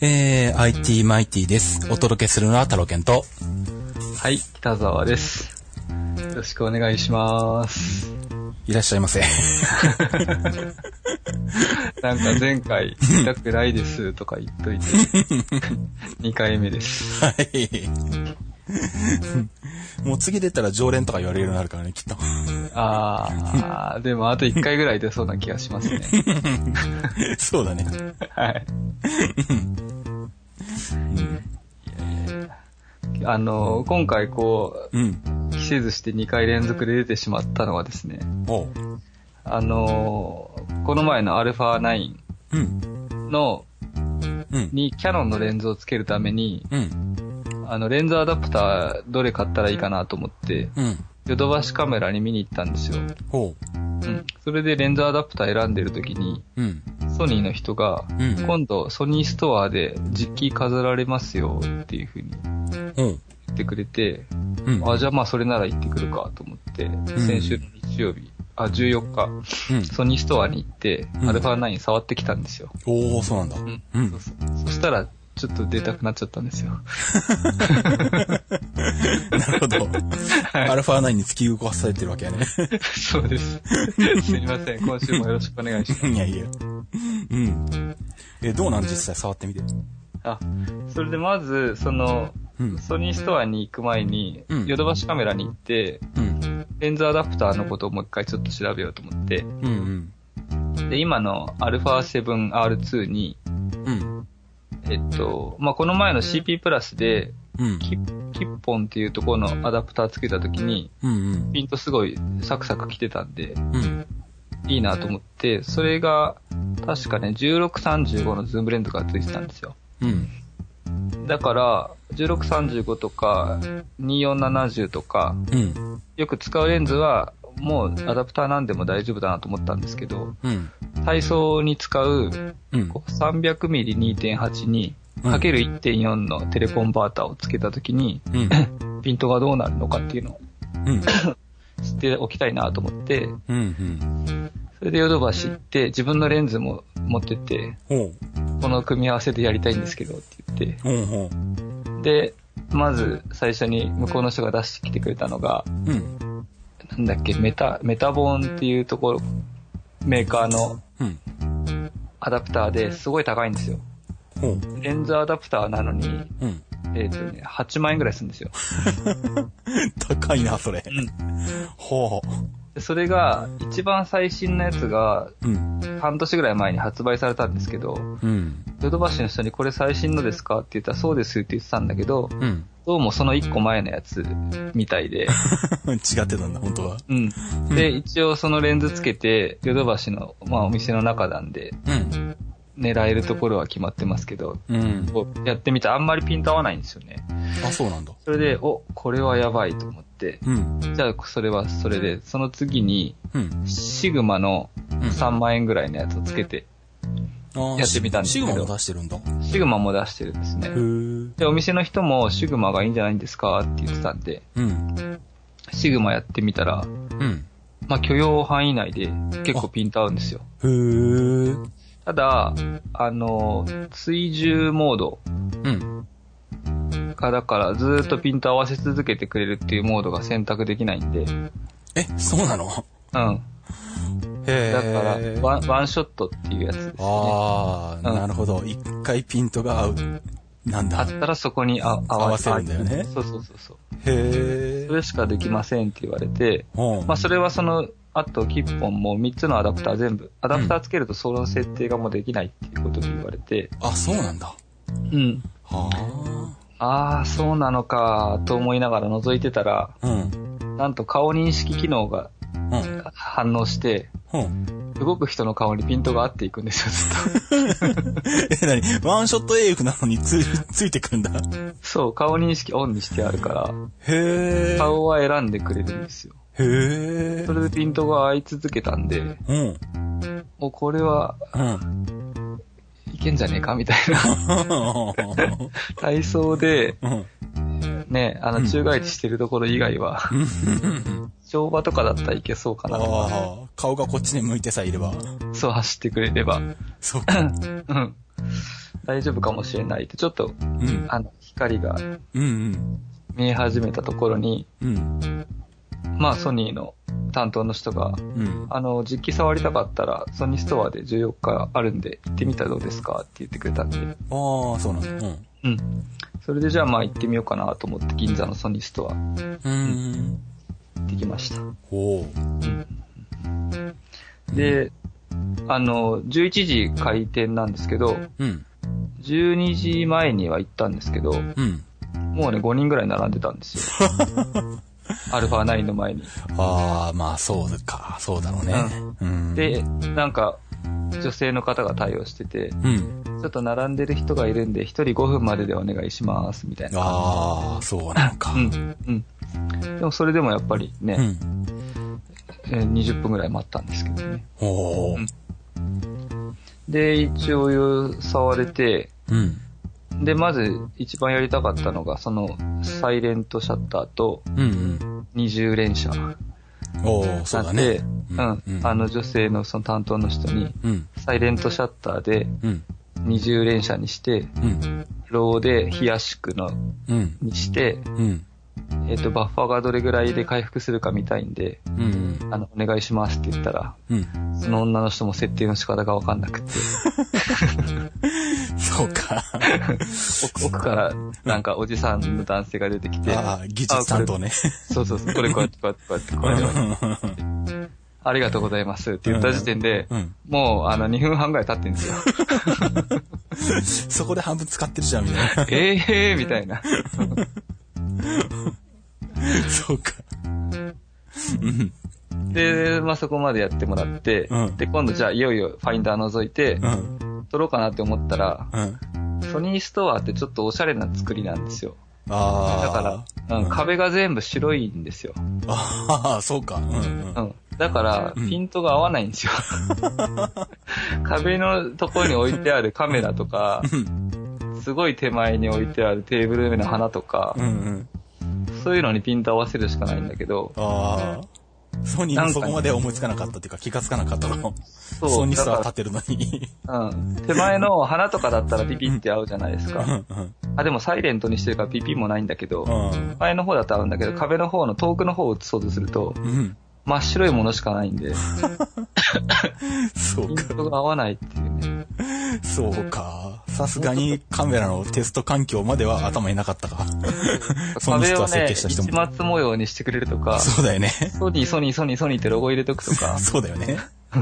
えー、IT マイティです。お届けするのはタロケンと、はい、北沢です。よろしくお願いします。いらっしゃいませ。なんか前回、痛くないですとか言っといて、2回目です。はい。もう次出たら常連とか言われるようになるからね、きっと。あー、でもあと1回ぐらい出そうな気がしますね。そうだね。はい。あの、今回こうん。う、期せずして2回連続で出てしまったのはですね。あの、この前の α9 うん。の、うん。にキャノンのレンズをつけるために、うん。あの、レンズアダプターどれ買ったらいいかなと思って、うん。ヨドバシカメラに見に行ったんですよ。ほうん。それでレンズアダプター選んでる時に、う。うん。ソニーの人が、うん。今度ソニーストアで実機飾られますよっていう風に。言ってくれて、うん。あ、じゃあまあそれなら行ってくるかと思って、先週の日曜日、あ、14日、うん。ソニーストアに行って、うんアルファ9触ってきたんですよ。おー、そうなんだ。うん。うんそうそうそしたら、ちょっと出たくなっちゃったんですよ。なるほど。アルファ9に突き動かされてるわけやね。そうです。すみません。今週もよろしくお願いします。いやいや。うん。え、どうなん？実際触ってみて。あ、それでまず、その、うん。ソニーストアに行く前にうん、ヨドバシカメラに行って、うん。レンズアダプターのことをもう一回ちょっと調べようと思って、うん。うん。で、今の α7R2 に、うん。えっと、まあ、この前の CP プラスで、うん。キ KIPON っていうところのアダプターつけた時に、うん。ピントすごいサクサク来てたんで、うん。いいなと思って、それが、確かね、1635のズームレンズがついてたんですよ。うん。だから、1635とか、2470とか、うん。よく使うレンズは、もうアダプターなんでも大丈夫だなと思ったんですけど、うん。体操に使ううん。こう 300mm2.8 に、うんかける1.4のテレコンバーターをつけたときに、うん。ピントがどうなるのかっていうのをうん。知っておきたいなと思って、うん。うん。それでヨドバシ行って、自分のレンズも持ってって、ほこの組み合わせでやりたいんですけどって言って、う。ほうほう。で、まず最初に向こうの人が出してきてくれたのが、うん。なんだっけ、メタ、メタボーンっていうところ、メーカーのうん。アダプターですごい高いんですよ。レンズアダプターなのに、うん。えっ、とね、8万円ぐらいするんですよ。高いな、それ。ほでそれが、一番最新のやつが、う。うん。半年ぐらい前に発売されたんですけど、うん。ヨドバシの人にこれ最新のですか？って言ったらそうですって言ってたんだけど、うん。どうもその1個前のやつみたいで、違ってたんだ、本当は。うん。で、一応そのレンズつけて、ヨドバシの、まあお店の中なんで、うん。狙えるところは決まってますけど、うん。やってみたらあんまりピント合わないんですよね。あ、そうなんだ。それで、お、これはやばいと思って、うん。じゃあそれはそれで、その次に、うん。シグマの3万円ぐらいのやつをつけて、やってみたんですけどシグマも出してるんだ。へシグマも出してるんですね。ー。で、お店の人もシグマがいいんじゃないんですかって言ってたんで、うん。シグマやってみたら、うん。まあ許容範囲内で結構ピント合うんですよ。へー。ただ、あの、追従モードうん。が、だからずーっとピント合わせ続けてくれるっていうモードが選択できないんで、え、そうなの？うん。へだからー。ワン、ワンショットっていうやつですね。あー、うんなるほど。一回ピントが合う。なんだ。あったらそこにあ合合わせるんだよねそうそうそうそう。へー。それしかできませんって言われて、ほうまあそれはその、あとキッポンも3つのアダプター全部、アダプターつけるとその設定がもうできないっていうことで言われて、あ、そうなんだ。うん。はああ、そうなのか、と思いながら覗いてたら、あ。うん。なんと顔認識機能がうん。反応して、うん。動く人の顔にピントが合っていくんですよ、ずっ え、なにワンショット AF なのにつ、ついてくんだ。と。そう、顔認識オンにしてあるから、へー。顔は選んでくれるんですよ。へー。それでピントが合い続けたんで、うん。もうこれはうん。いけんじゃねえかみたいな。体操で、うん。ね、あの、宙返りしてるところ以外は、乗馬とかだったらいけそうかな。ああ、顔がこっちに向いてさえいれば。そう走ってくれれば。そっか。うん。大丈夫かもしれないって、ちょっと、うん。あの、光がうんうん。見え始めたところに、うん。まあ、ソニーの担当の人が、うん。あの、実機触りたかったら、ソニーストアで14日あるんで、行ってみたらどうですか？って言ってくれたんで、ああ、そうなんだ。うん。うん。それでじゃあまあ行ってみようかなと思って、銀座のソニーストア行うーん。ってきました。で、あの、11時開店なんですけど、うん。12時前には行ったんですけど、うん。もうね、5人ぐらい並んでたんですよ。アルファ9の前に。ああ、まあそうか。そうだろうね。うん。、で、なんか、女性の方が対応してて、うん。ちょっと並んでる人がいるんで、1人5分まででお願いします、みたいな。ああ、そうなのか。うん。うん。でもそれでもやっぱりね、うん。えー20分ぐらい待ったんですけどね。おー。で、一応触れて、うん。で、まず一番やりたかったのが、その、サイレントシャッターとうんうん。二重連射。おー、そうだね。なんでうん。あの女性のその担当の人に、うん。サイレントシャッターでうん。二重連射にして、うん。ローで冷やしくの、うん。にして、うん。えっ、と、バッファーがどれぐらいで回復するか見たいんで、うん。あの、お願いしますって言ったら、うん。その女の人も設定の仕方がわかんなくて、そうか。奥 奥からなんかおじさんの男性が出てきて、ああ、技術担当ね。そうそうそう、これこうやってこうやってこうやってこれでありがとうございますって言った時点で、うん。もうあの2分半ぐらい経ってるんですよ。そこで半分使ってるじゃん、みたいな。ええーみたいな。そうか。うん。で、まあそこまでやってもらって、うんで、今度じゃあいよいよファインダー覗いてう、ん。撮ろうかなって思ったら、うん。ソニーストアってちょっとおしゃれな作りなんですよ。ああ。だから、うん、壁が全部白いんですよ。ああ、そうか。うんうんう。ん。だから、うんピントが合わないんですよ。壁のところに置いてあるカメラとか、すごい手前に置いてあるテーブルの上の花とかう、んうん。そういうのにピント合わせるしかないんだけど、ああ。ソニーもそこまで思いつかなかったっていうか気がつかなかったの。そうソニーストアだか立ってるのに。らうん。手前の花とかだったらピピって合うじゃないですか。あ、でもサイレントにしてるからピピもないんだけど、うん前の方だと合うんだけど、壁の方の遠くの方を映そうとすると、うん。真っ白いものしかないんで、そうか。ピントが合わないっていうね。そうか。さすがにカメラのテスト環境までは頭になかったか。ソニーストア設計した人も一。末模様にしてくれるとか、そうだよね。ソニー、ソニー、ソニー、ソニーってロゴ入れとくとか、そうだよね。な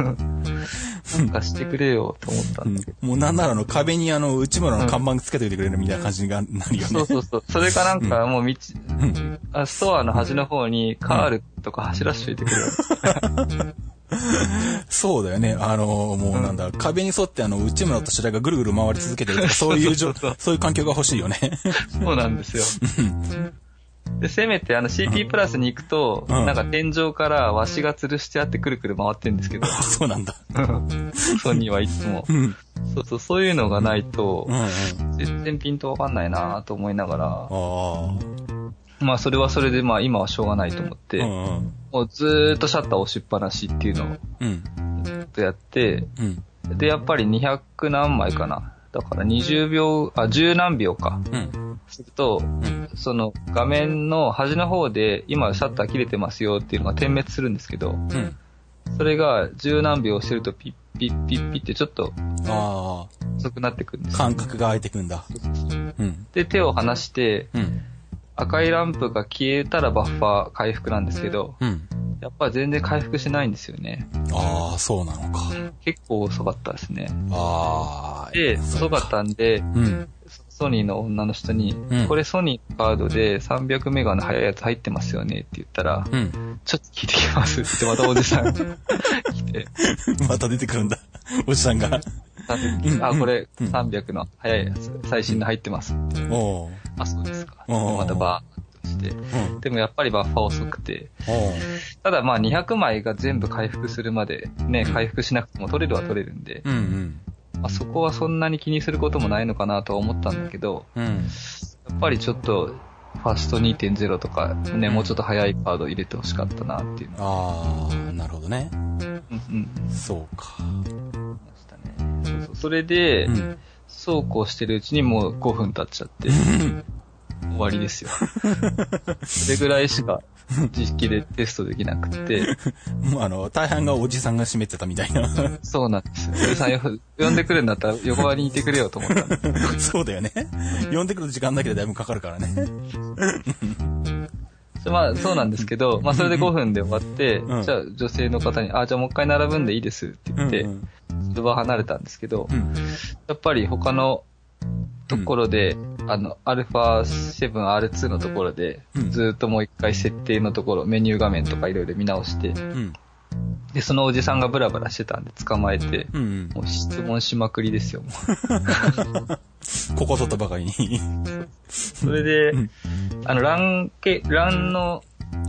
んかしてくれよと思ったうんんだけど。もうなんならあの壁にあの内村の看板つけておいてくれるみたいな感じがなるよね。そうそうそう。それかなんかもう道、うんあストアの端の方にカールとか走らしといてくれよ。そうだよね。あの、もうなんだ、壁に沿ってあの内村と白井がぐるぐる回り続けてるとか、そういうそうそういう環境が欲しいよね。そうなんですよ。で、せめてあの CP プラスに行くと、うんなんか天井からワシが吊るしてあってくるくる回ってんですけど、そうなんだ。ソニーはいつもう。ん。そうそう、そういうのがないとう、んうん。全然ピントわかんないなと思いながら、ああ。まあそれはそれでまあ今はしょうがないと思って、うんうん。もうずーっとシャッター押しっぱなしっていうのをうん。ずっとやって、うん。で、やっぱり200何枚かな。だから20秒、あ、10何秒か。うん。すると、うん。その画面の端の方で今シャッター切れてますよっていうのが点滅するんですけど、うん。それが10何秒してるとピッピッピッピッってちょっとあ遅くなってくるんであ。すよ。感覚が空いてくんだ。うん。で、手を離してうん。赤いランプが消えたらバッファー回復なんですけど、うん。やっぱり全然回復しないんですよね。ああ、そうなのか。結構遅かったですね。ああ。で、遅かったんで、うん。ソニーの女の人に、うんこれソニーのカードで300メガの速いやつ入ってますよねって言ったら、うん。ちょっと聞いてきますってまたおじさんが 来て、また出てくるんだ。おじさんが。あ、これうん300の速いやつ、最新の入ってますって。おう。あ、そうですか。またバーッとして。うん。でもやっぱりバッファー遅くて。ただまあ200枚が全部回復するまでね、回復しなくても取れるは取れるんで、うんうん。まあ、そこはそんなに気にすることもないのかなとは思ったんだけど、うん。やっぱりちょっと、ファスト2.0とかね、もうちょっと速いカード入れてほしかったなっていうのは。ああ、なるほどね。うんうん。そうか。ましたね。そうそう。それで、うん。そうこうしてるうちにもう5分経っちゃって、終わりですよ。それぐらいしか実機でテストできなくて、もうあの、大半がおじさんが閉めてたみたいな。そうなんですよ。おじさんよ呼んでくるんだったら横側にいてくれよと思ったんでそうだよね。呼んでくる時間だけでだいぶかかるからね。まあそうなんですけど、まあそれで5分で終わって、うんじゃあ女性の方に、あ、じゃあもう一回並ぶんでいいですって言って、うんその場離れたんですけど、うん。やっぱり他のところで、あの、アルファ7、R2 のところで、うんずーっともう一回設定のところ、メニュー画面とかいろいろ見直して、うん。で、そのおじさんがブラブラしてたんで捕まえて、うん。うん。もう質問しまくりですよ。ここぞとばかりに。それでうん、あの、欄け、欄の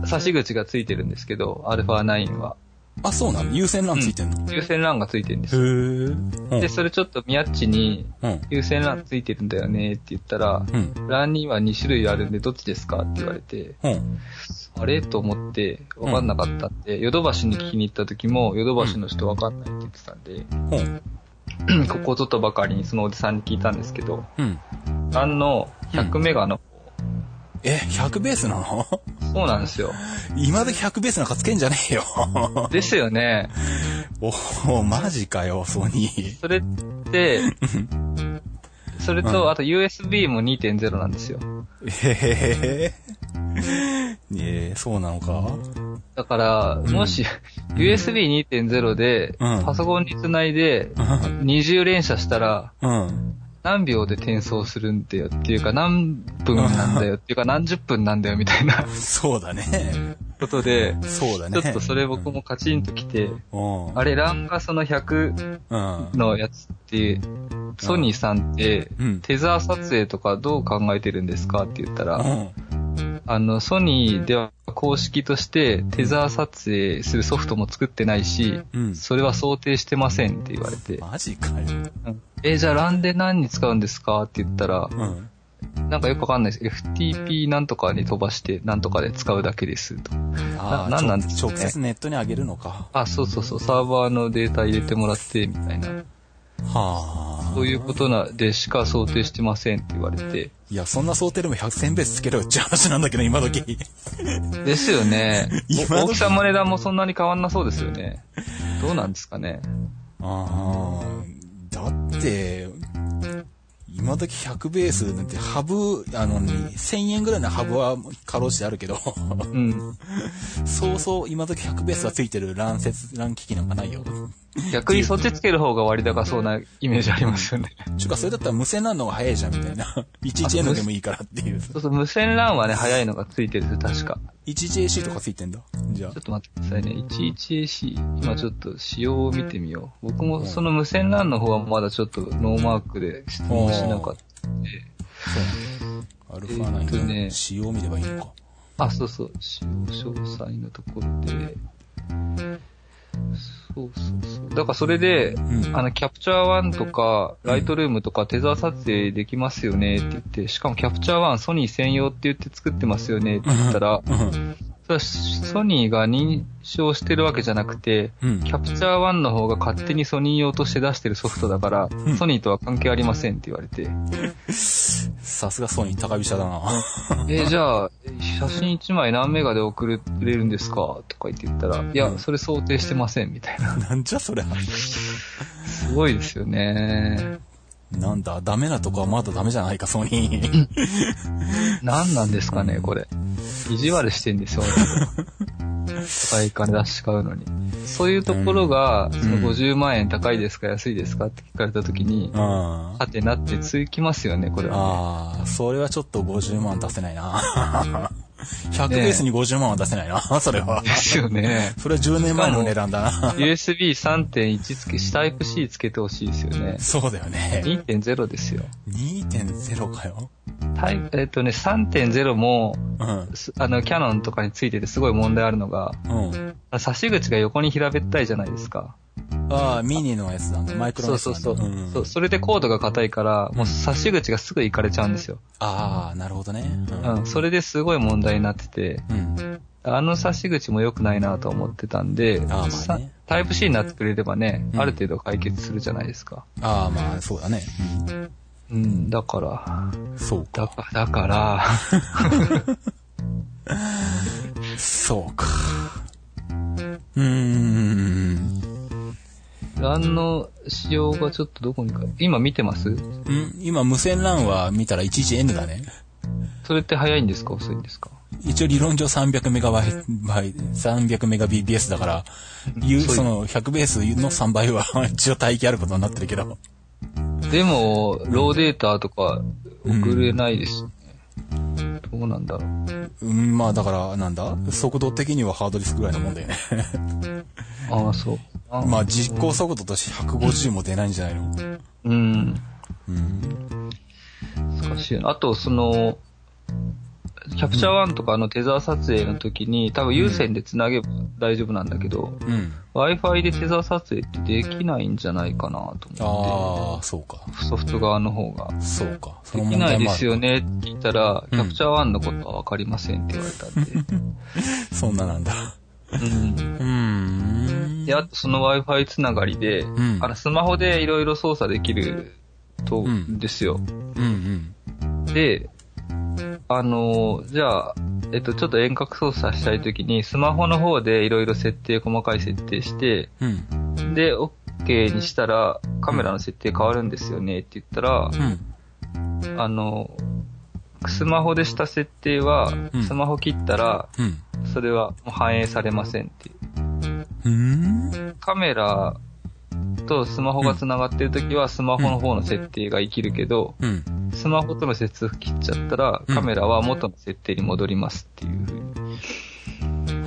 差し口がついてるんですけど、アルファ9は。あ、そうなの？優先欄ついてんの、優先欄がついてるんですへよ。ー。で、それちょっとミヤッチに、うん。優先欄ついてるんだよねって言ったら、うん。欄には2種類あるんでどっちですかって言われて、うん。あれ？と思って分かんなかったんで、ヨドバシに聞きに行った時も、ヨドバシの人分かんないって言ってたんで、うん。ここぞとばかりにそのおじさんに聞いたんですけど、うん。欄の100メガの、え、100ベースなの？そうなんですよ。今時100ベースなんかつけんじゃねえよ。ですよね。おお、マジかよ、ソニー。それって、それうんと、あと USB も2.0なんですよ。へえ。ねえ、そうなのか？だから、もし、USB2.0 で、うんパソコンにつないで、二重連射したら、うん。何秒で転送するんだよっていうか、何分なんだよっていうか、何十分なんだよみたいなそうだね。ことで、そうだね。ちょっとそれ僕もカチンときて、うん。あれ、ランがその100うん。のやつって、ソニーさんってうん、テザー撮影とかどう考えてるんですかって言ったら、うん。あの、ソニーでは公式としてテザー撮影するソフトも作ってないし、うん。それは想定してませんって言われて、マジかよ。うんえ、じゃあランで何に使うんですかって言ったら、うん。なんかよくわかんないです。FTP なんとかに飛ばしてなんとかで使うだけですと。あなんなんですかね直接ネットに上げるのか。あ、そうそうそう、サーバーのデータ入れてもらって、みたいな。はあ。そういうことなでしか想定してませんって言われて。いや、そんな想定でも100選ベースつけろよって話なんだけど、今時。ですよね 大きさも値段もそんなに変わんなそうですよね。どうなんですかね。ああ、だって、今時100ベースなんてハブ、あの、1000円ぐらいのハブは過労してあるけど、うん。そうそう今時100ベースがついてる乱接、乱機器なんかないよ。逆にそっちつける方が割高そうなイメージありますよね。ちゅうか、それだったら無線なのが早いじゃん、みたいな。11N でもいいからっていう。そうそう、無線 LAN はね、早いのがついてる確か。11AC とかついてんだ？じゃあちょっ。と待ってくださいね。11AC。今ちょっと仕様を見てみよう。僕もその無線 LAN の方はまだちょっっとノーマークで質問しなかったんで。アルファえっと9ねの仕様を見ればいいのか。あ、そうそう。使用詳細のところで。そうそうそう。だからそれで、うん。あの、キャプチャー1とか、ライトルームとかテザー撮影できますよねって言って、しかもキャプチャー1ソニー専用って言って作ってますよねって言ったら、うん。ソニーが認証してるわけじゃなくて、うん。キャプチャー1の方が勝手にソニー用として出してるソフトだから、んソニーとは関係ありませんって言われて、さすがソニー高飛車だな。えーじゃあ、写真1枚何メガで送れるんですかとか言って言ったら、いや、それ想定してませんみたいな。なんじゃそりゃ。すごいですよね。なんだ、ダメなとこはまだダメじゃないか、ソニー。何なんですかね、これ。意地悪してんですよ、高い金出し買うのに。そういうところが、その50万円高いですか安いですかって聞かれた時に、うん。あはてなってつきますよね、これは、ね。あ、それはちょっと50万出せないな。100ベースに50万は出せないな、それは。ですよね。それは10年前の値段だな。USB3.1 つけ、タイプ C つけてほしいですよね。そうだよね。2.0ですよ。2.0かよ。タイえっとね、3.0も、うん。すあの、キャノンとかについててすごい問題あるのが、うん。差し口が横に平べったいじゃないですか。ああ、ミニのやつなんだ。マイクロのそうやつなんだ。そうそう。そうそれでコードが硬いから、もう差し口がすぐいかれちゃうんですよ。ああ、なるほどね。うん。それですごい問題になってて、うん。あの差し口も良くないなと思ってたんで、あーまあねさタイプ C になってくれればね、うんある程度解決するじゃないですか。ああ、まあ、そうだね。うん、だから、そうか。だかだから、そうか。うーん。欄の仕様がちょっとどこにか、今見てます？ん？今、無線 LAN は見たら 11N だね。それって早いんですか？遅いんですか？一応理論上300メガバイ、バイ300メガ BPS だから、いうそうその100ベースの3倍は 一応待機あることになってるけど。でも、ローデータとか送れないですよね。どうなんだろう。うん、まあだから、なんだ？速度的にはハードディスクぐらいのもんだよね。ああ、そう。あまあ実行速度として150も出ないんじゃないの？うん。うん。難しいな。あと、その、キャプチャー1とかのテザー撮影の時に、多分有線で繋げば大丈夫なんだけど、うん。Wi-Fi でテザー撮影ってできないんじゃないかなと思ああ、そうか。って、ソフト側の方が。そうか。そできないですよね。ねって聞いたら、うんキャプチャー1のことはわかりませんって言われたんで。そんななんだ。うん。うーん。で、あとその Wi-Fi つながりで、んあの、スマホでいろいろ操作できると、うんですよ。うんうん。で、あのーじゃあ、えっと、ちょっと遠隔操作したいときに、スマホの方でいろいろ設定、細かい設定して、うん。で、OK にしたら、カメラの設定変わるんですよねって言ったら、うん。あの、スマホでした設定はうん、スマホ切ったら、うん。それはもう反映されませんって。カメラとスマホが繋がってるときは、スマホの方の設定が生きるけど、うん。スマホとの接続切っちゃったら、うんカメラは元の設定に戻りますっていう風に。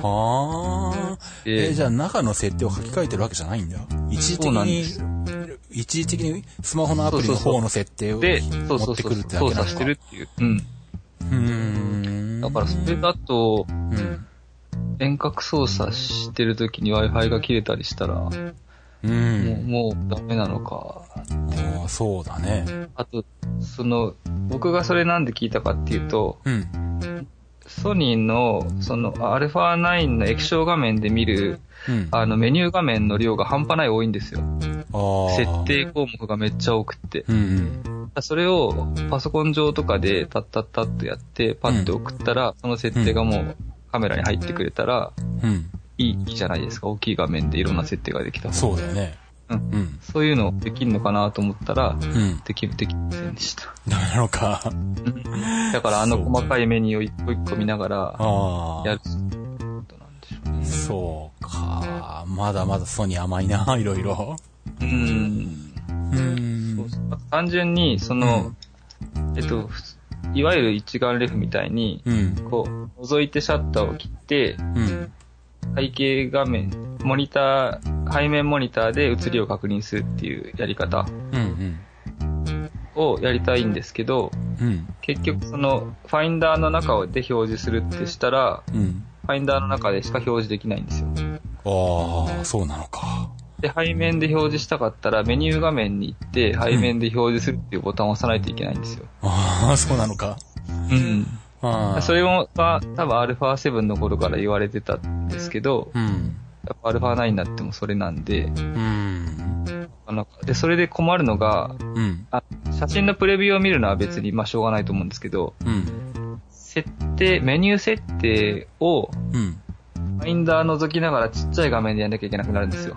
はあ。でえ、じゃあ中の設定を書き換えてるわけじゃないんだ。一時的にす、一時的にスマホのアプリの方の設定を持ってくるってだけなのか。操作してるっていう。うん。うーん。だからそれだと、うん。遠隔操作してる時に Wi-Fi が切れたりしたら、もうう、ん。もうダメなのか。ああ、そうだね。あと、その、僕がそれなんで聞いたかっていうと、うん。ソニーの、その、α9 の液晶画面で見る、うん。あの、メニュー画面の量が半端ない多いんですよ。設定項目がめっちゃ多くって。うんうん。それをパソコン上とかでタッタッタッとやって、パッと送ったら、その設定がもうカメラに入ってくれたら、うん。いいじゃないですか。大きい画面でいろんな設定ができたそうだよね。うんうん。そういうのできるのかなと思ったら、うん。できる、できませんでした。ダメなのか。だからあの細かいメニューを一個一個見ながら。やることなんでしょうね。そうか。まだまだソニー甘いな、いろいろ。うーん。うんそうそう単純に、その、えっと、いわゆる一眼レフみたいに、うん。こう、覗いてシャッターを切って、うん。背景画面、モニター、背面モニターで写りを確認するっていうやり方うん。をやりたいんですけど、うん。結局その、ファインダーの中で表示するってしたら、うん。ファインダーの中でしか表示できないんですよ。ああ、そうなのか。で、背面で表示したかったら、メニュー画面に行って、背面で表示するっていうボタンを押さないといけないんですよ。ああ、そうなのか。うん。ああ。それも、まあ、多分 α7 の頃から言われてたんですけど、うん。やっぱ α9 になってもそれなんで、うん。あので、それで困るのが、うん。あ写真のプレビューを見るのは別に、まあ、しょうがないと思うんですけど、うん。設定、メニュー設定を、うん。ファインダー覗きながらちっちゃい画面でやんなきゃいけなくなるんですよ。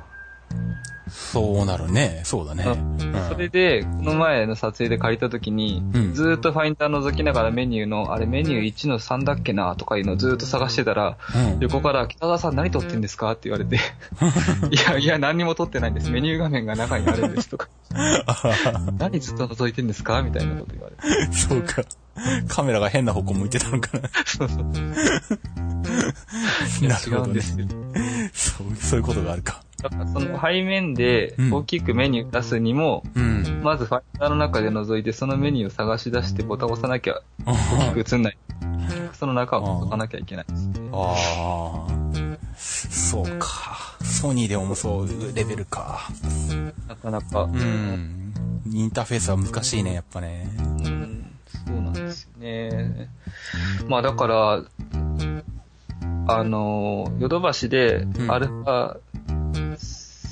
そうなるね。そうだね。うんそれで、この前の撮影で借りた時に、うんずーっとファインダー覗きながらメニューの、あれメニュー1の3だっけなとかいうのをずーっと探してたら、うん横から、北田さん何撮ってんですかって言われて、いやいや何にも撮ってないんです。メニュー画面が中にあるんですとか、何ずっと覗いてんですかみたいなこと言われて。そうか。カメラが変な方向向いてたのかな。そうそう。い なるほどねうんですよ。そう、そういうことがあるか。だからその背面でうん大きくメニュー出すにも、うん。まずファインダーの中で覗いてそのメニューを探し出してボタンを押さなきゃ大きく映んない。その中を覗かなきゃいけないですね。ああ。そうか。ソニーでもそういうレベルか。なかなか、うん。インターフェースは難しいね、やっぱね。うん、そうなんですよね。まあだから、あの、ヨドバシでうんアルファ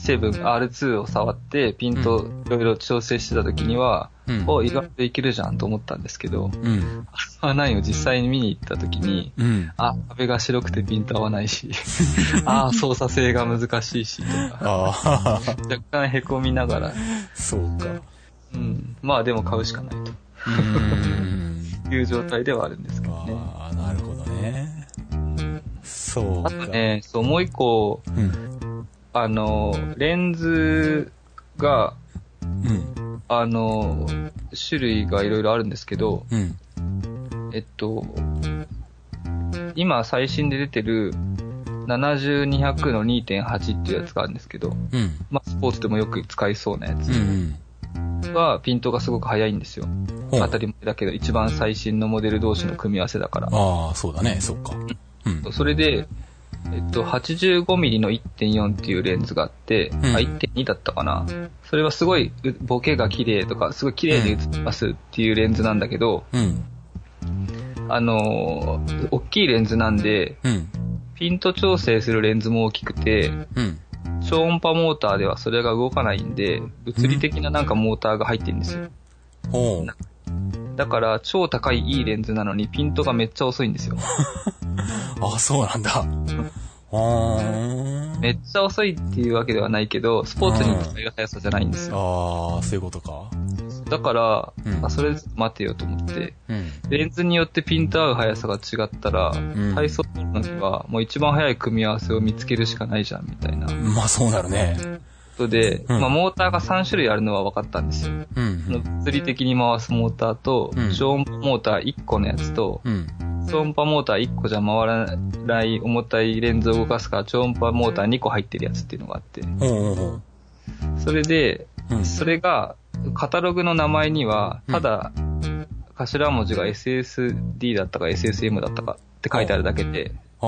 7、R2 を触ってピントいろいろ調整してた時には、うん。お、意外といけるじゃんと思ったんですけど、うん。アルファ9を実際に見に行った時に、うん。あ、壁が白くてピント合わないし、あー操作性が難しいし、とか、ああ、若干凹みながら、そうか。うん、まあでも買うしかないうん。と いう状態ではあるんですけどね。ああ、なるほどね。そうあか。とね、そう、もう一個、うん。あの、レンズが、うん。あの、種類がいろいろあるんですけど、うん。えっと、今最新で出てる70-200の2.8っていうやつがあるんですけど、うん。まあスポーツでもよく使いそうなやつうん。はピントがすごく速いんですよ。ほう当たり前だけど一番最新のモデル同士の組み合わせだから。ああ、そうだね。そっか。うん。それで、えっと、85mm の1.4っていうレンズがあって、んあ、1.2だったかな。それはすごい、うボケが綺麗とか、すごい綺麗に映ってますっていうレンズなんだけど、うん。あのー大きいレンズなんで、うん。ピント調整するレンズも大きくて、うん。超音波モーターではそれが動かないんで、物理的ななんかモーターが入ってるんですよ。だから、超高いいいレンズなのにピントがめっちゃ遅いんですよ。あ あ、そうなんだ。めっちゃ遅いっていうわけではないけど、スポーツに使える速さじゃないんですよ。ああ、そういうことか。だから、うんあそれ待てよと思って、うん。レンズによってピント合う速さが違ったら、ん体操の時はもう一番速い組み合わせを見つけるしかないじゃん、みたいなこまあそうなるね。とで、うんまあモーターが3種類あるのは分かったんですよ。うん物理的に回すモーターとうん、超音波モーター1個のやつと、うん。超音波モーター1個じゃ回らない重たいレンズを動かすから超音波モーター2個入ってるやつっていうのがあって。それで、うん。それが、カタログの名前には、ただ、頭文字が SSD だったか SSM だったかって書いてあるだけで、そ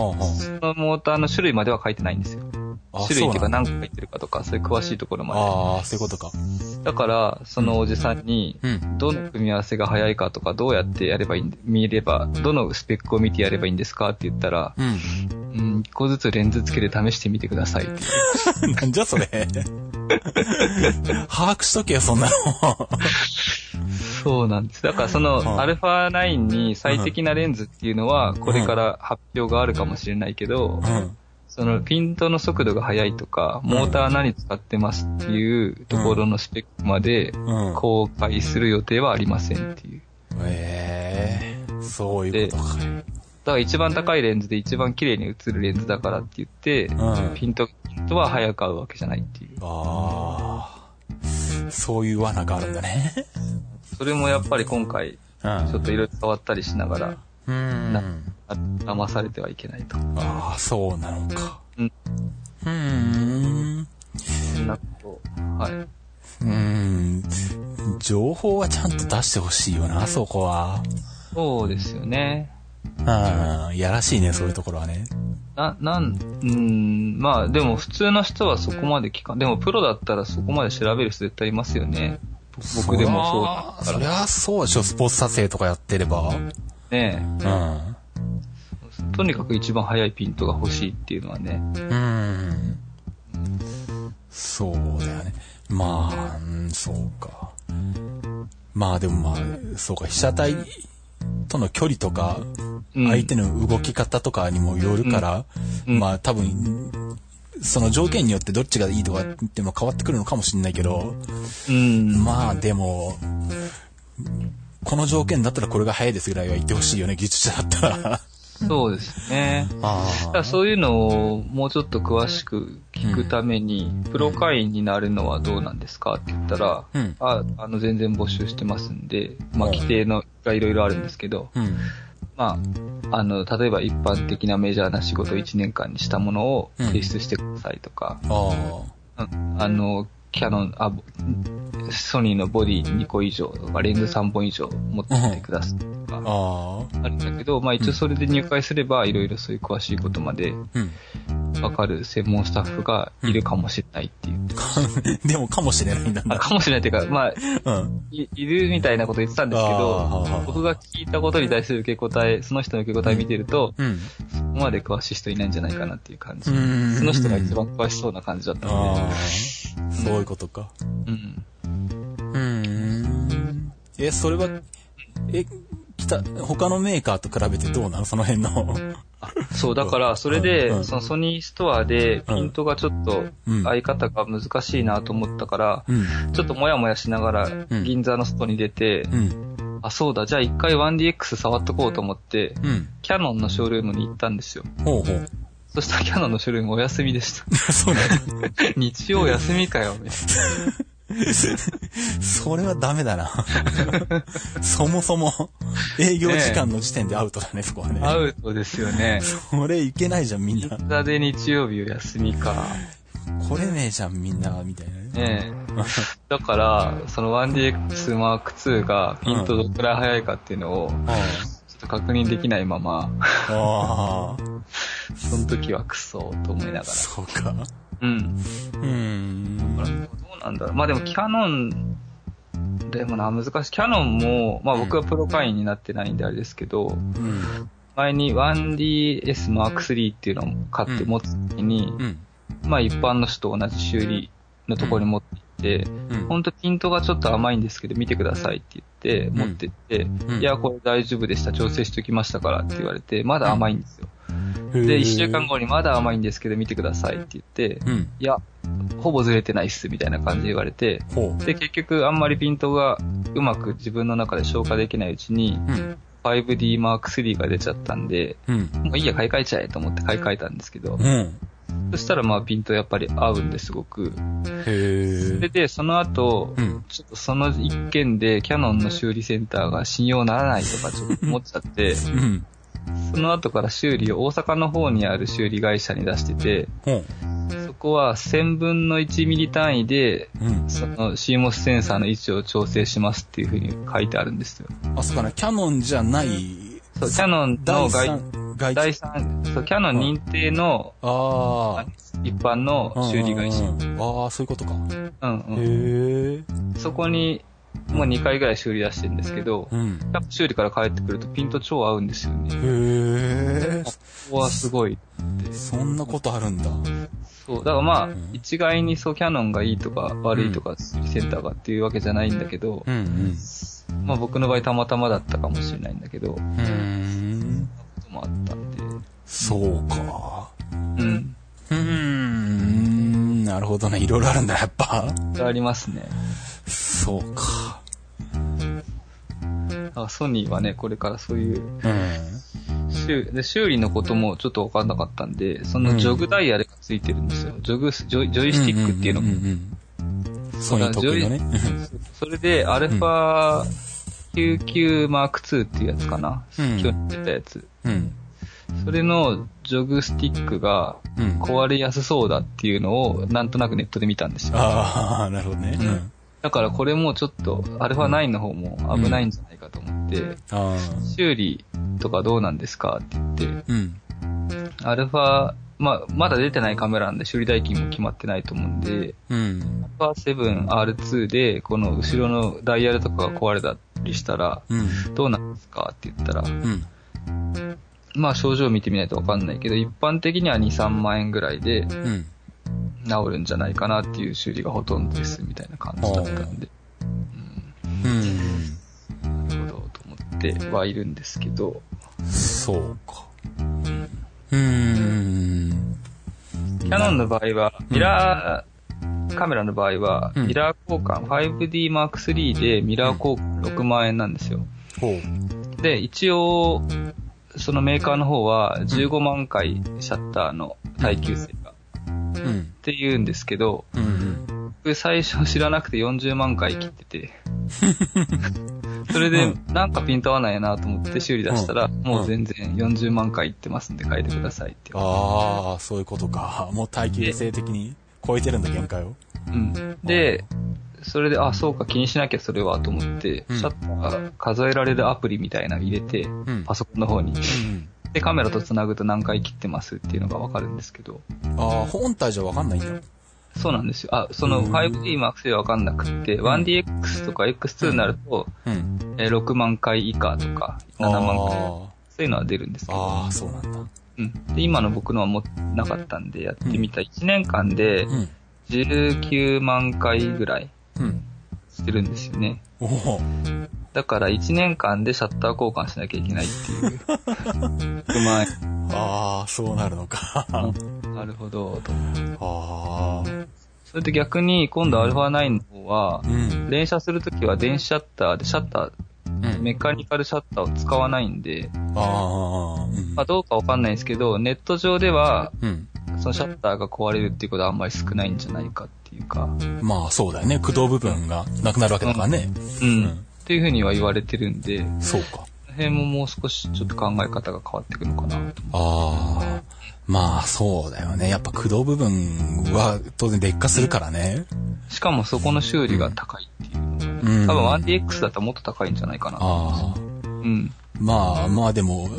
のモーターの種類までは書いてないんですよ。あ。種類っていうかな何個入ってるかとか、そういう詳しいところまああ、そういうことか。で。だから、そのおじさんに、うん。どの組み合わせが早いかとか、どうやってやればいいん見れば、どのスペックを見てやればいいんですかって言ったら、うん。うん、一個ずつレンズつけて試してみてくださいって。なんじゃそれ。把握しとけよ、そんなの。そうなんです。だからそはの、あアルファ9に最適なレンズっていうのは、これから発表があるかもしれないけど、うん。そのピントの速度が速いとか、モーター何使ってますっていうところのスペックまでうん。公開する予定はありませんっていう。ええそういうことか。だから一番高いレンズで一番綺麗に映るレンズだからって言って、うん。ピント、ピントは早く合うわけじゃないっていう。ああ。そういう罠があるんだね。それもやっぱり今回、うん。ちょっといろいろ触ったりしながら、うん。騙されてはいけないと。ああ、そうなのか。うん。うーん。そんなこと。はい。うーん。情報はちゃんと出してほしいよな、そこは。そうですよね。うん。やらしいね、そういうところはね。な、なん、うーん、まあでも普通の人はそこまで聞かん。でもプロだったらそこまで調べる人絶対いますよね。僕でもそうだそりから。ゃそうでしょ、スポーツ撮影とかやってれば。ねうん。えとにかく一番早いピントが欲しいっていうのはね。うん。そうだよね。まあ、うん、そうか。まあでもまあ、そうか、被写体との距離とか、うん相手の動き方とかにもよるから、うんまあ多分、その条件によってどっちがいいとかっても変わってくるのかもしれないけど、うん。まあでも、この条件だったらこれが早いですぐらいは言ってほしいよね、技術者だったら。そうですね。あだからそういうのをもうちょっと詳しく聞くために、プロ会員になるのはどうなんですかって言ったら、うんああの全然募集してますんで、まあうん規定のがいろいろあるんですけど、うん。まあ、あの、例えば一般的なメジャーな仕事を1年間にしたものをうん提出してくださいとか、あうんあの、キャノン、あ、ソニーのボディ2個以上とか、レンズ3本以上持ってきてください。か、ああ。あるんだけど、まあ一応それで入会すれば、いろいろそういう詳しいことまでうん。わかる専門スタッフがいるかもしれないっていう。でもかもしれないんだあかもしれないっていうか、まあ、うん。いいるみたいなこと言ってたんですけあどー、僕が聞いたことに対する受け答え、その人の受け答え見てると、うん。そこまで詳しい人いないんじゃないかなっていう感じ。うんその人が一番詳しそうな感じだったあのあ、そういうことか。で、うん。うーん。え、それは、え、来た、他のメーカーと比べてどうなの？その辺の。そう、だから、それで、うんそのソニーストアで、ピントがちょっとうん、合い方が難しいなと思ったから、うん。ちょっともやもやしながらうん、銀座の外に出て、うん。あ、そうだ、じゃあ一回 1DX 触っとこうと思って、うん。キャノンのショールームに行ったんですよ。ほうほう。そしたらキャノンのショールームお休みでした。そうなの 日曜休みかよ、みたいそれはダメだな。そもそも、営業時間の時点でアウトだね、そこはね。な。アウトですよね。これいけないじゃん、みんな。銀座で日曜日休みか。これねえじゃん、みんな、みたいなね。ねえ。だから、その 1DX Mark II がピントどくらい速いかっていうのを、あちょっと確認できないまま、あ。その時はクソと思いながら。そうか。うん。うーん。どうなんだろう。まあでもキャノン、でもな、難しい。キャノンも、まあ僕はプロ会員になってないんであれですけど、うん。前に 1DS Mark III っていうのを買って持つ時に、うん。まあ一般の人と同じ修理のところに持って行って、うん。ほんとピントがちょっと甘いんですけど見てくださいって言って、ん持ってって、うんいや、これ大丈夫でした、調整しておきましたからって言われて、まだ甘いんですよ。で、一週間後にまだ甘いんですけど見てくださいって言って、うん。いや、ほぼずれてないっすみたいな感じで言われて。で、結局あんまりピントがうまく自分の中で消化できないうちに、うん。5D Mark III が出ちゃったんで、うん。もういいや、買い替えちゃえと思って買い替えたんですけど、うん。そしたらまあピントやっぱり合うんですごく。それで、その後、うん。ちょっとその一件でキャノンの修理センターが信用ならないとかちょっと思っちゃって、うん。その後から修理を大阪の方にある修理会社に出してて、ほそこは1000分の1ミリ単位で。その CMOS センサーの位置を調整しますっていう風に書いてあるんですよ。あ、そうかな、キャノンじゃない、そう、キャノンの第外、第三、そう、キャノン認定のああ。一般の修理会社。ああ、そういうことか。うんうん。へえ。そこに、もう2回ぐらい修理出してるんですけど、うん。やっぱ修理から帰ってくるとピント超合うんですよね。へえ。ここはすごいって。そんなことあるんだ。そう。だからまあん、一概にそうキャノンがいいとか悪いとか、センターがっていうわけじゃないんだけど、うんうん。まあ僕の場合たまたまだったかもしれないんだけど、うーん。こともあったんで、そうか。うん。うーん。なるほどね。いろいろあるんだ、やっぱ。ありますね。そうか。だからソニーはね、これからそういううん。修で修理のこともちょっとわかんなかったんで、そのジョグダイヤルがついてるんですよ。ジョグス、ジョイジョイスティックっていうのが。ソニー得意のね。それで、アルファ99マーク2っていうやつかな。うん今日出たやつ。うん。それのジョグスティックがうん。壊れやすそうだっていうのをなんとなくネットで見たんですよ。ああ、なるほどね。うん。だからこれもちょっと、アルファ9の方も危ないんじゃないかと思って、あ修理とかどうなんですかって言って、あ。うん。アルファ、まあ、まだ出てないカメラなんで修理代金も決まってないと思うんで、うん。アルファ 7R2 で、この後ろのダイヤルとかが壊れたりしたら、うん。どうなんですかって言ったら、うん。まあ症状見てみないとわかんないけど、一般的には2、3万円ぐらいでうん。治るんじゃないかなっていう修理がほとんどですみたいな感じだったんで、うん。なるほどと思ってはいるんですけど、そうか。うーん。キャノンの場合は、ミラー、カメラの場合は、うんミラー交換、5D Mark III でミラー交換6万円なんですよ。で、一応、そのメーカーの方は15万回シャッターの耐久性。って言うんですけど、うん。僕最初知らなくて40万回切ってて、それでなんかピント合わないなと思って修理出したら、うんもう全然40万回いってますんで変えてくださいってああ、そういうことか。もう耐久性的に超えてるんだ、限界を。うん。で、それで、あ、そうか気にしなきゃそれはと思って、うんシャッター数えられるアプリみたいなの入れて、うん。パソコンの方に。うん。で、カメラと繋ぐと何回切ってますっていうのがわかるんですけど。ああ、本体じゃわかんないんだ。そうなんですよ。あ、その 5D Max ではわかんなくって、1DX とか X2 になると、うん。えー6万回以下とか、7万回。あそういうのは出るんですけあ、ど。ああ、そうなんだ。うん。で、今の僕のはもうなかったんで、やってみた。1年間でうん。19万回ぐらいうん。してるんですよね。おお。だから1年間でシャッター交換しなきゃいけないっていう。6万円。ああ、そうなるのか。あ なるほど。とあ。それと逆に、今度 α9 の方はう、ん。連写するときは電子シャッターでシャッター、うん。メカニカルシャッターを使わないんで、ああ。うんまあどうかわかんないんですけど、ネット上では、うん。そのシャッターが壊れるっていうことはあんまり少ないんじゃないかっていうか、まあ、そうだよね。駆動部分がなくなるわけだからね。うん。うんっていうふうには言われてるんで、そうか。辺ももう少しちょっと考え方が変わってくるのかなと。ああ。まあ、そうだよね。やっぱ駆動部分は当然劣化するからね。しかもそこの修理が高いっていううん。多分 1DX だったらもっと高いんじゃないかな。ああ。うん。まあ、まあでも、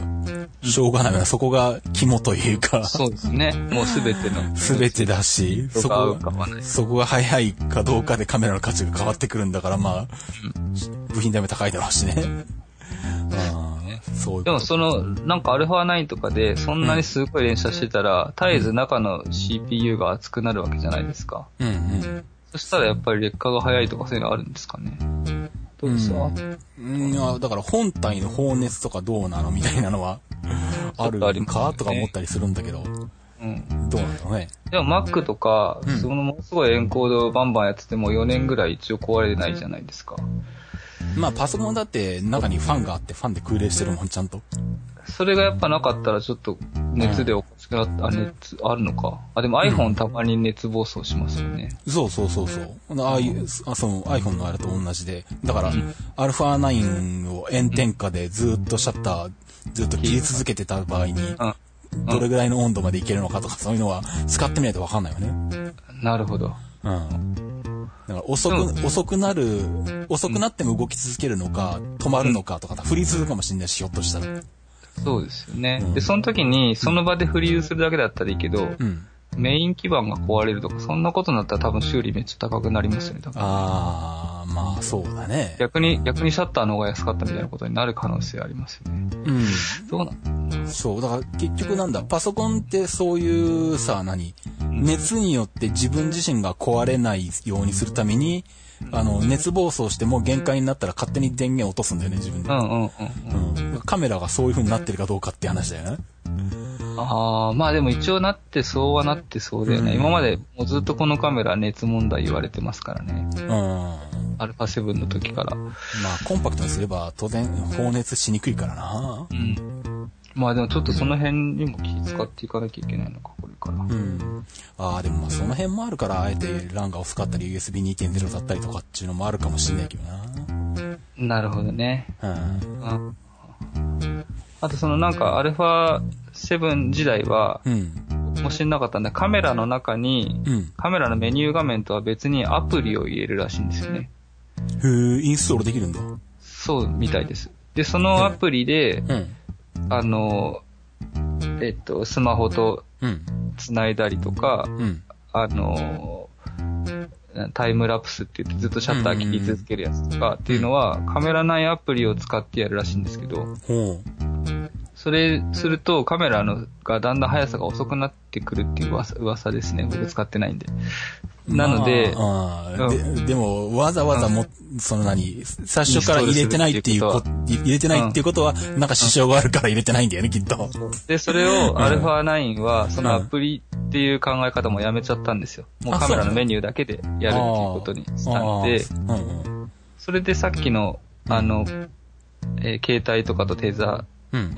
しょうがないな。そこが肝というか、そうですね。もうすべての。すべてだし、そこかはない。そこが早いかどうかでカメラの価値が変わってくるんだから、まあ、部品代も高いだろうしね。そういう。でもその、なんか α9 とかでそんなにすごい連写してたら、絶えず中の CPU が熱くなるわけじゃないですか。うんうん。そしたらやっぱり劣化が早いとかそういうのあるんですかね。どうですか、うん、いや、だから本体の放熱とかどうなのみたいなのは、あるか？とか思ったりするんだけど、うん。どうなんだろうね？でも Mac とか、うんそのものすごいエンコードをバンバンやってても4年ぐらい一応壊れないじゃないですか。まあパソコンだって中にファンがあってファンで空冷してるもん、ちゃんと。それがやっぱなかったらちょっと熱でおかしくなった、あ、熱、あるのか。あ、でも iPhone たまに熱暴走しますよね。そうそうそうそう。ああいう、あその iPhone のあれと同じで。だから、α9 を炎天下でずっとシャッター、ずっと切り続けてた場合に、うん。どれぐらいの温度までいけるのかとか、そういうのは使ってみないとわかんないよね。なるほど。うん。だから遅く、遅くなる、遅くなっても動き続けるのか、止まるのかとか、フリーズするかもしれないし、ひょっとしたら。そうですよね。うんで、その時に、その場でフリーズするだけだったらいいけど、うん。メイン基板が壊れるとか、そんなことになったら多分修理めっちゃ高くなりますよね。多分あー、まあそうだね。逆に、逆にシャッターの方が安かったみたいなことになる可能性ありますよね。うん。どうなんそう、だから結局なんだ、パソコンってそういうさ、何？熱によって自分自身が壊れないようにするために、あの、熱暴走しても限界になったら勝手に電源を落とすんだよね、自分で。うんうんうんうん。うん。カメラがそういう風になってるかどうかって話だよね。ああ、まあでも一応なってそうはなってそうだよね。うん今までもうずっとこのカメラ熱問題言われてますからね。うん。まアルファ7の時から。あ、コンパクトにすれば当然放熱しにくいからな。うん。まあでもちょっとその辺にも気使っていかなきゃいけないのか、これから。うん。ああ、でもまあその辺もあるから、あえてランが遅かったり USB2.0 だったりとかっていうのもあるかもしれないけどなるほどね。な。うん。うん。あとそのなんかアルファ7時代は、うん。もう知んなかったんで、カメラの中に、うん。カメラのメニュー画面とは別にアプリを入れるらしいんですよね。へえ、インストールできるんだ。そうみたいです。で、そのアプリで、うん。あの、えっと、スマホとうん。繋いだりとか、うん。あの、タイムラプスって言ってずっとシャッター切り続けるやつとかっていうのは、カメラ内アプリを使ってやるらしいんですけど。それするとカメラのがだんだん速さが遅くなってくるっていう噂噂ですね。僕使ってないんで。なので、まあうん。ででも、わざわざも、その何、最初から入れてないっていうこ入れてないっていうことは、なんか支障があるから入れてないんだよね、きっと。で、それを α9 は、そのアプリっていう考え方もやめちゃったんですよ。もうあカメラののメニューだけでやるっていうことにしたんで、それでさっきの、あの、えー携帯とかとテーザうん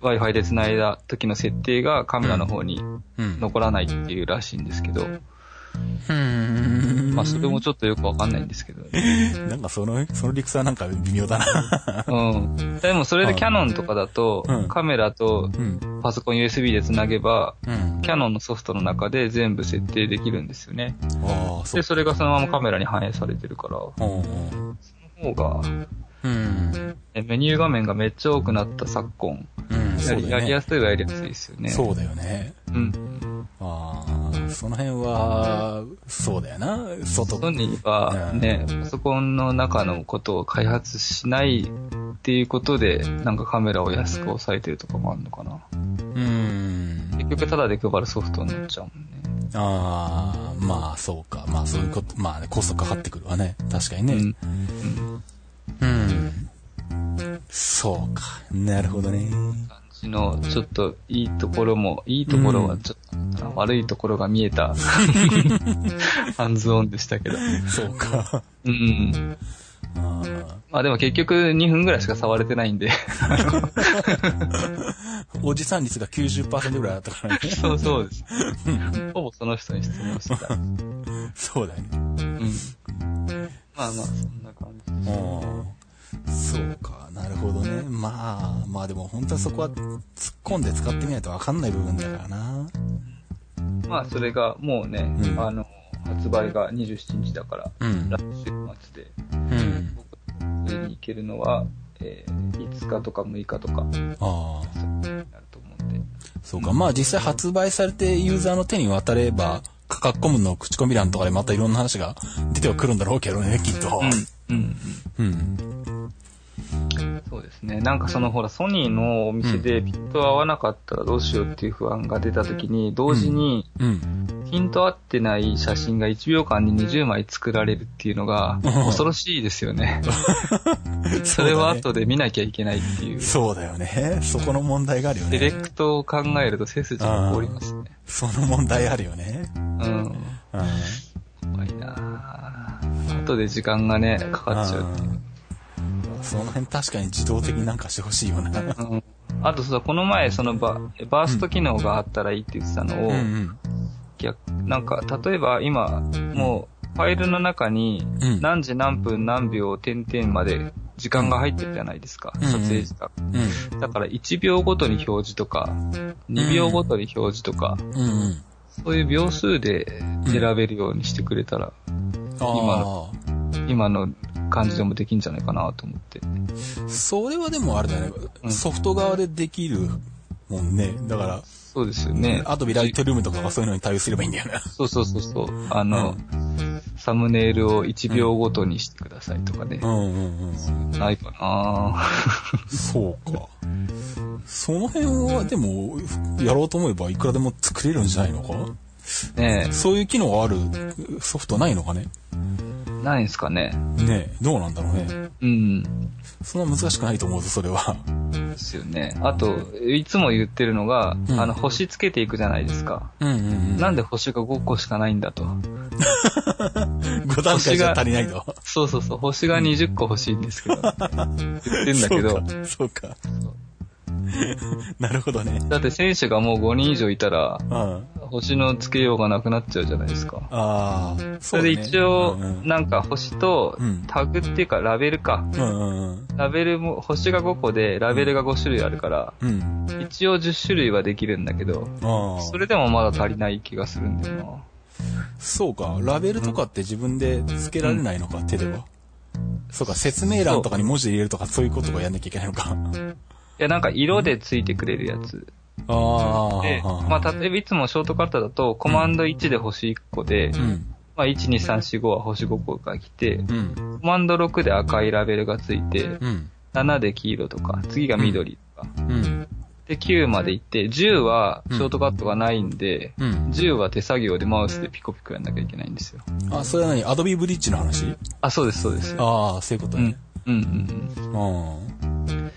Wi-Fi で繋いだ時の設定がカメラの方にうん。残らないっていうらしいんですけど、うん。まあそれもちょっとよくわかんないんですけど、なんかその、その理屈はなんか微妙だな。うん。でもそれでキャノンとかだとうん、カメラとうん。パソコン USB で繋げば、うん。キャノンのソフトの中で全部設定できるんですよね。ああ、そで、う。それがそのままカメラに反映されてるから、その方が、うん。えメニュー画面がめっちゃ多くなった昨今、うん。そうだよねやりやすいはやりやすいですよね。そうだよね。うん。ああ、その辺は、そうだよな。外ソニーはね、パソコンの中のことを開発しないっていうことで、なんかカメラを安く抑えてるとかもあるのかな。うん。結局タダで配るソフトになっちゃうもんね。ああ、まあそうか。まあそういうこと、まあね、コストかかってくるわね。確かにね。うん。うん。そうか。なるほどね。感じの、ちょっといいところも、いいところはちょっと、悪いところが見えた、ハンズオンでしたけど。そうか。うん。あーまあでも結局2分ぐらいしか触れてないんで。おじさん率が90%ぐらいあったからね。そうそうです。ほぼその人に質問してた。うん。そうだよね。まあまあ、そんな感じ。うんそうか。なるほどね。まあ、まあでも本当はそこは突っ込んで使ってみないとわかんない部分だからな。まあそれがもうね、うんあの、発売が27日だから、うん。来週末で、うん。僕に行けるのは、えー、5日とか6日とか、にああ。なると思うんで。そうか。まあ実際発売されてユーザーの手に渡れば、価格コムの口コミ欄とかでまたいろんな話が出てはくるんだろうけどね、きっと。うん。うん。うん。ですね。なんかそのほら、ソニーのお店でピント合わなかったらどうしようっていう不安が出た時に、同時にうん。ピント合ってない写真が1秒間に20枚作られるっていうのが恐ろしいですよね。それは後で見なきゃいけないっていう。そうだよね。そこの問題があるよディレね。クトを考えると背筋が凍りますね。その問題あるよね。うん。うん。怖いなぁ後で時間がね、かかっちゃうっていう。その辺確かに自動的になんかしてほしいよな。うん。あとさ、この前、そのババースト機能があったらいいって言ってたのを、うんうん。逆なんか、例えば今、もう、ファイルの中にうん、何時何分何秒点々まで時間が入ってるじゃないですか、うん撮影時間。うん。だから1秒ごとに表示とか、2秒ごとに表示とか、うんうん。そういう秒数で選べるようにしてくれたら、あ今の感じでもできんじゃないかなと思って。あ。それはでもあれだね。うんソフト側でできるもんね。だから、そうですよね。アドビライトルームとかがそういうのに対応すればいいんだよね。そうそうそうそう。あの、サムネイルを1秒ごとにしてくださいとかねう。んうんうん。ないかなそうか。その辺はでも、やろうと思えばいくらでも作れるんじゃないのかねそういう機能があるソフトないのかね？え、ないんすかね。ねえ、どうなんだろうね。うん。そんな難しくないと思うぞ、それは。ですよね。あと、いつも言ってるのが、うんあの、星つけていくじゃないですか。うんうんうん。なんで星が5個しかないんだと。5段階じゃ足りないと。そうそうそう、星が20個欲しいんですけど。言ってんだけど、そうか。そうか。なるほどね。だって選手がもう5人以上いたら、うん。星のつけようがなくなっちゃうじゃないですか。ああ。それで一応、うんうんなんか星とうんタグっていうかラベルか。うんうんうん。ラベルも、星が5個でラベルが5種類あるから、うん。一応10種類はできるんだけど。それでもまだ足りない気がするんだよな。そうか。ラベルとかって自分で付けられないのか、手では。そうか、説明欄とかに文字で入れるとかそういうことをやんなきゃいけないのか。いや、なんか色でついてくれるやつ。ああ。で、まあ、例えばいつもショートカットだと、コマンド1で星1個で、うん。まあ、1、2、3、4、5は星5個が来て、うん。コマンド6で赤いラベルがついて、うん。7で黄色とか、次が緑とか。うん。で、9まで行って、10はショートカットがないんで、うん。10は手作業でマウスでピコピコやんなきゃいけないんですよ。あ、それは何？アドビブリッジの話？あ、そうです、そうです。ああ、そういうことうんね。。うん、うん、うん。うん。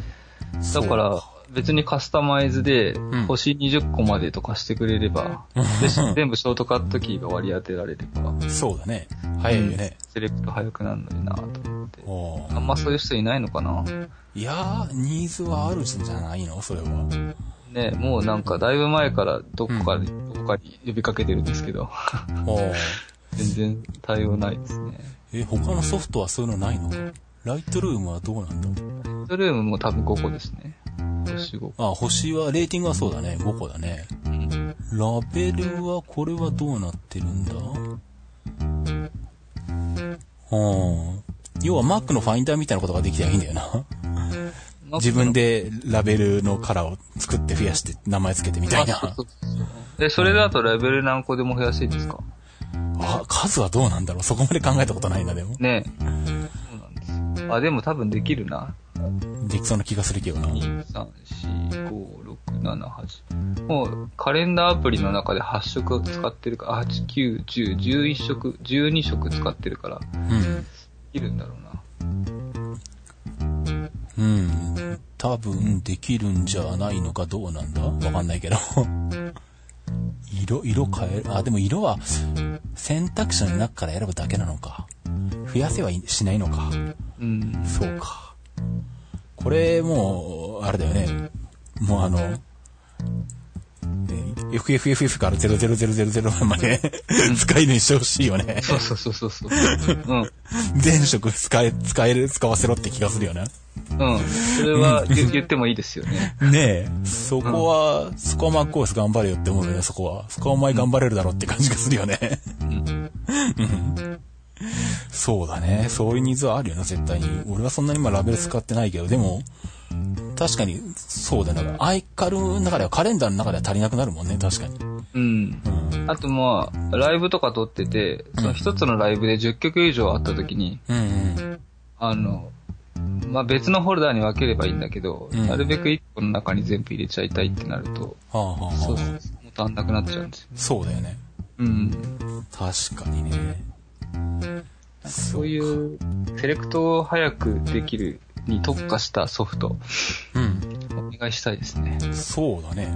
だから、別にカスタマイズでん、星20個までとかしてくれれば、で全部ショートカットキーが割り当てられれば、そうだね。早いよね。セレクト早くなるのになと思って。おあんまそういう人いないのかな。いやー、ニーズはあるんじゃないの？それは。ねもうなんかだいぶ前からどこかに、どこかに呼びかけてるんですけど、全然対応ないですね。え、他のソフトはそういうのないの？かライトルームはどうなんだ？トルームも多分5個ですね。星5個。あ、星は、レーティングはそうだね。5個だね。ラベルは、これはどうなってるんだ？はあ。要は Mac のファインダーみたいなことができたらいいんだよな。自分でラベルのカラーを作って増やして名前つけてみたいな。あそうそうそうえ、それだとラベル何個でも増やせるんですか？あ、数はどうなんだろうそこまで考えたことないな、でも。ねえ。そうなんです。あ、でも多分できるな。できそうな気がするけどな。2、3、4、5、6、7、8。もう、カレンダーアプリの中で8色使ってるから、8、9、10、11色、12色使ってるから、うん。できるんだろうな。うん。多分できるんじゃないのかどうなんだ？わかんないけど。色、色変える？あ、でも色は選択肢の中から選ぶだけなのか。増やせはいしないのか。うん。そうか。これもう、あれだよね。もうあの、ね FFFF から00000まで使えるようにしてほしいよね。そうそうそうそうそう。うん。全色使え、使える、使わせろって気がするよね。うん。それは言言ってもいいですよね。ねえ、そこは、そこはマックオース頑張れよって思うよね、そこは。そこはお前頑張れるだろうって感じがするよね。うんそうだね。そういうニーズはあるよな、絶対に。俺はそんなに今ラベル使ってないけど、でも、確かに、そうだね。アイカルの中では、カレンダーの中では足りなくなるもんね、確かに。うん。うん。あとまあ、ライブとか撮ってて、その一つのライブで10曲以上あった時に、うんうん。あの、まあ別のフォルダーに分ければいいんだけど、うんなるべく1個の中に全部入れちゃいたいってなると、はあはあはあ。そうそう、もっと足んなくなっちゃうんですよ。そうだよね。うん。確かにね。そういう、セレクトを早くできるに特化したソフト、うん。お願いしたいですね。そうだね。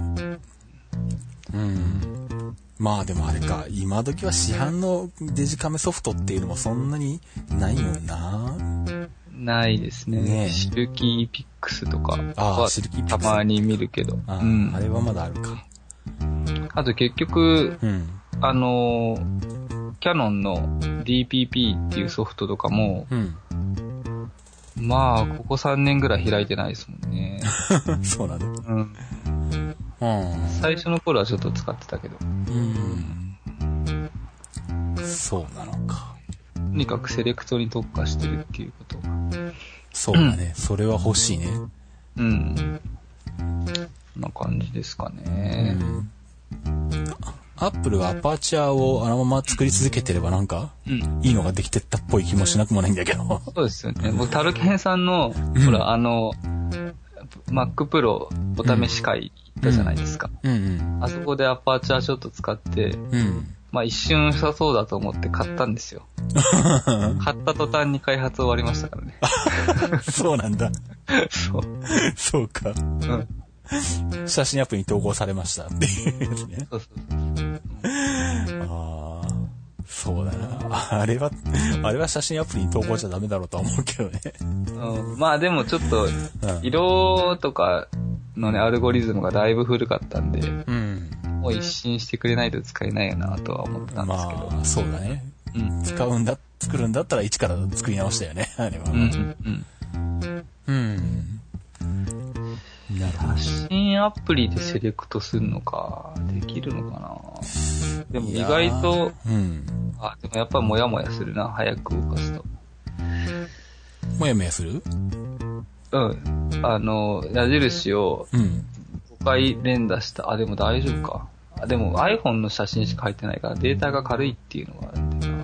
うん。まあでもあれか、今時は市販のデジカメソフトっていうのもそんなにないもんな。ないですね。ねえシルキーピックスとかああはシルキーピックスたまに見るけど。あ,、うんあれはまだあるか。あと結局、うん。あのー、キャノンの DPP っていうソフトとかも、うん。まあ、ここ3年ぐらい開いてないですもんね。そうなんだ。うん。うん。最初の頃はちょっと使ってたけど、うん。そうなのか。とにかくセレクトに特化してるっていうこと。そうだね。それは欲しいね。うん。そんな感じですかうね。ん。アップルがアパーチャーをあのまま作り続けてればなんか、うん。いいのができてったっぽい気もしなくもないんだけど。そうですよね。僕、タルケンさんの、うんほら、あの、Mac Pro お試し会行ったじゃないですか。うんあそこでアパーチャーちょっと使って。まあ一瞬良さそうだと思って買ったんですよ。買った途端に開発終わりましたからね。そうなんだ。そう。そうか。うん。写真アプリに投稿されましたっていうやつね。そうそうそう。ああ、そうだな。あれは、あれは写真アプリに投稿しちゃダメだろうとは思うけどね。うん、まあでもちょっと、うん。色とかのね、アルゴリズムがだいぶ古かったんで、うん。もう一新してくれないと使えないよなとは思ってたんですけど。まあ、そうだね。うん。使うんだ、作るんだったら一から作り直したよね。あれは。うん、うん、うん。写真アプリでセレクトするのか、できるのかなでも意外と、うん。あ、でもやっぱりモヤモヤするな、早く動かすと。もやもやする？うん。あの、矢印をうん。5回連打した。あ、でも大丈夫か。あ、でも iPhone の写真しか入ってないからデータが軽いっていうのがあるんだよな。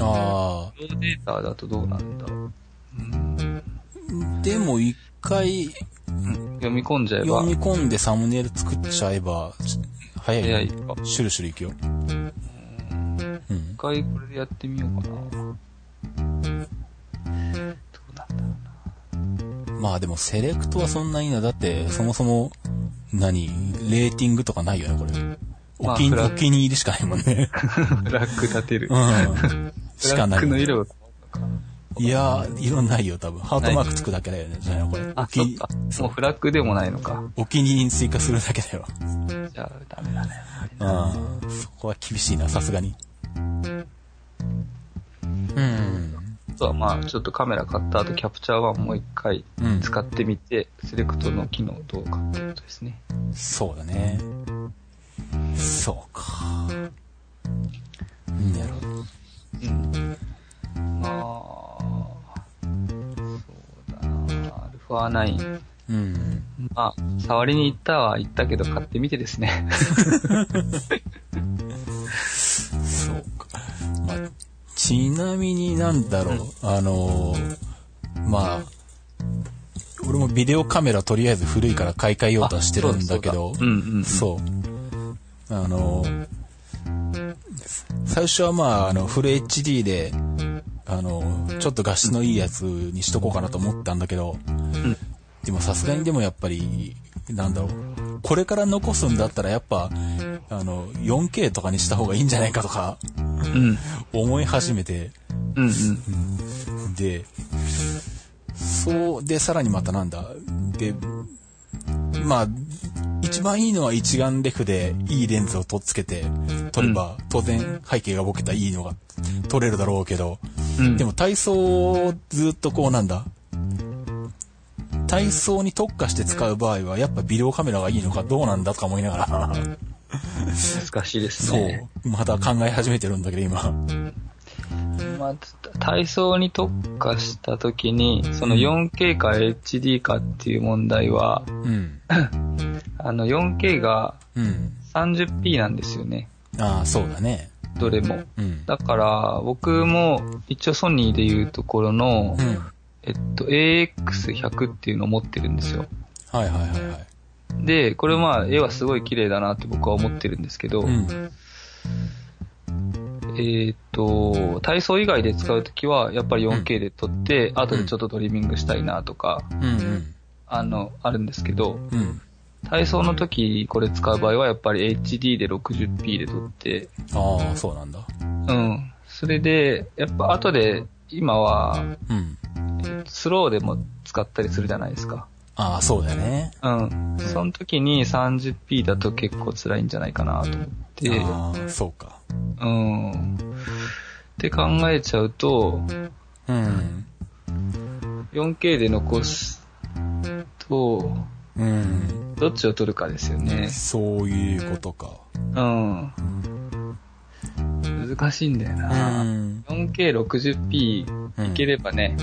あローデータだとどうなんだろう。うんあ、でも一回うん読み込んじゃえば読、み込んでサムネイル作っちゃえば、早いよ早いか。シュルシュルいくよ。うん一。回これでやってみようかな。どうなんだろうまあでもセレクトはそんなにな。だって、そもそも、何レーティングとかないよね、これ。お気に、まあお気に入りしかないもんね。な。フラッグ立てる。うん。しかないフラッグ。の色がいやー、色ないよ、多分。ハートマークつくだけだよね、じゃあこれ。おあ、そっか。もうフラッグでもないのか。お気に入りに追加するだけだよ。じゃあ、ダメだね。うん。そこは厳しいな、さすがに。うん。あとはまあ、ちょっとカメラ買った後、キャプチャー1もう一回うん。使ってみて、セレクトの機能どうかってことですね。そうだね。そうか。うん。まあ、そうだなアルフフォア9。うん。まあ、触りに行ったは行ったけど買ってみてですね。そうか。まあ、ちなみになんだろう、あのーまあ、俺もビデオカメラとりあえず古いから買い替えようとはしてるんだけど、そうだそうだうんうんうんそう。あのー最初はまあ、あの、フル HD で、あのーちょっと画質のいいやつにしとこうかなと思ったんだけど、でもさすがにでもやっぱり、なんだろう、これから残すんだったらやっぱ、あの、4K とかにした方がいいんじゃないかとか、うん。思い始めて、うんうん。で、そう、で、さらにまたなんだ、で、まあ、一番いいのは一眼レフでいいレンズをとっつけて撮れば、当然背景がボケたいいのが撮れるだろうけど、うん。でも体操をずっとこうなんだ、体操に特化して使う場合はやっぱビデオカメラがいいのかどうなんだとか思いながら、難しいですそうね。、また考え始めてるんだけど今。まあ、体操に特化した時に、その 4K か HD かっていう問題は、うん。あの 4K がうん。30p なんですよね。ああ、そうだね。どれも。うん。だから、僕も一応ソニーでいうところの、うん。えっと、AX100 っていうのを持ってるんですよ。はいはいはいはい。で、これまあ、絵はすごい綺麗だなって僕は思ってるんですけど、うん。えーっと、体操以外で使うときは、やっぱり 4K で撮って、後でちょっとトリミングしたいなとか、うんうん。あの、あるんですけど、うん。体操の時これ使う場合はやっぱり HD で 60p で撮って、ああ、そうなんだ。うん。それで、やっぱ後で、今は、うん。スローでも使ったりするじゃないですか。ああ、そうだよね。うん。その時に 30p だと結構辛いんじゃないかなと思って、ああ、そうか。うん。って考えちゃうと、うん。4K で残すと、うん。どっちを撮るかですよね。そういうことか。うん。難しいんだような。ん。4K60p いければね、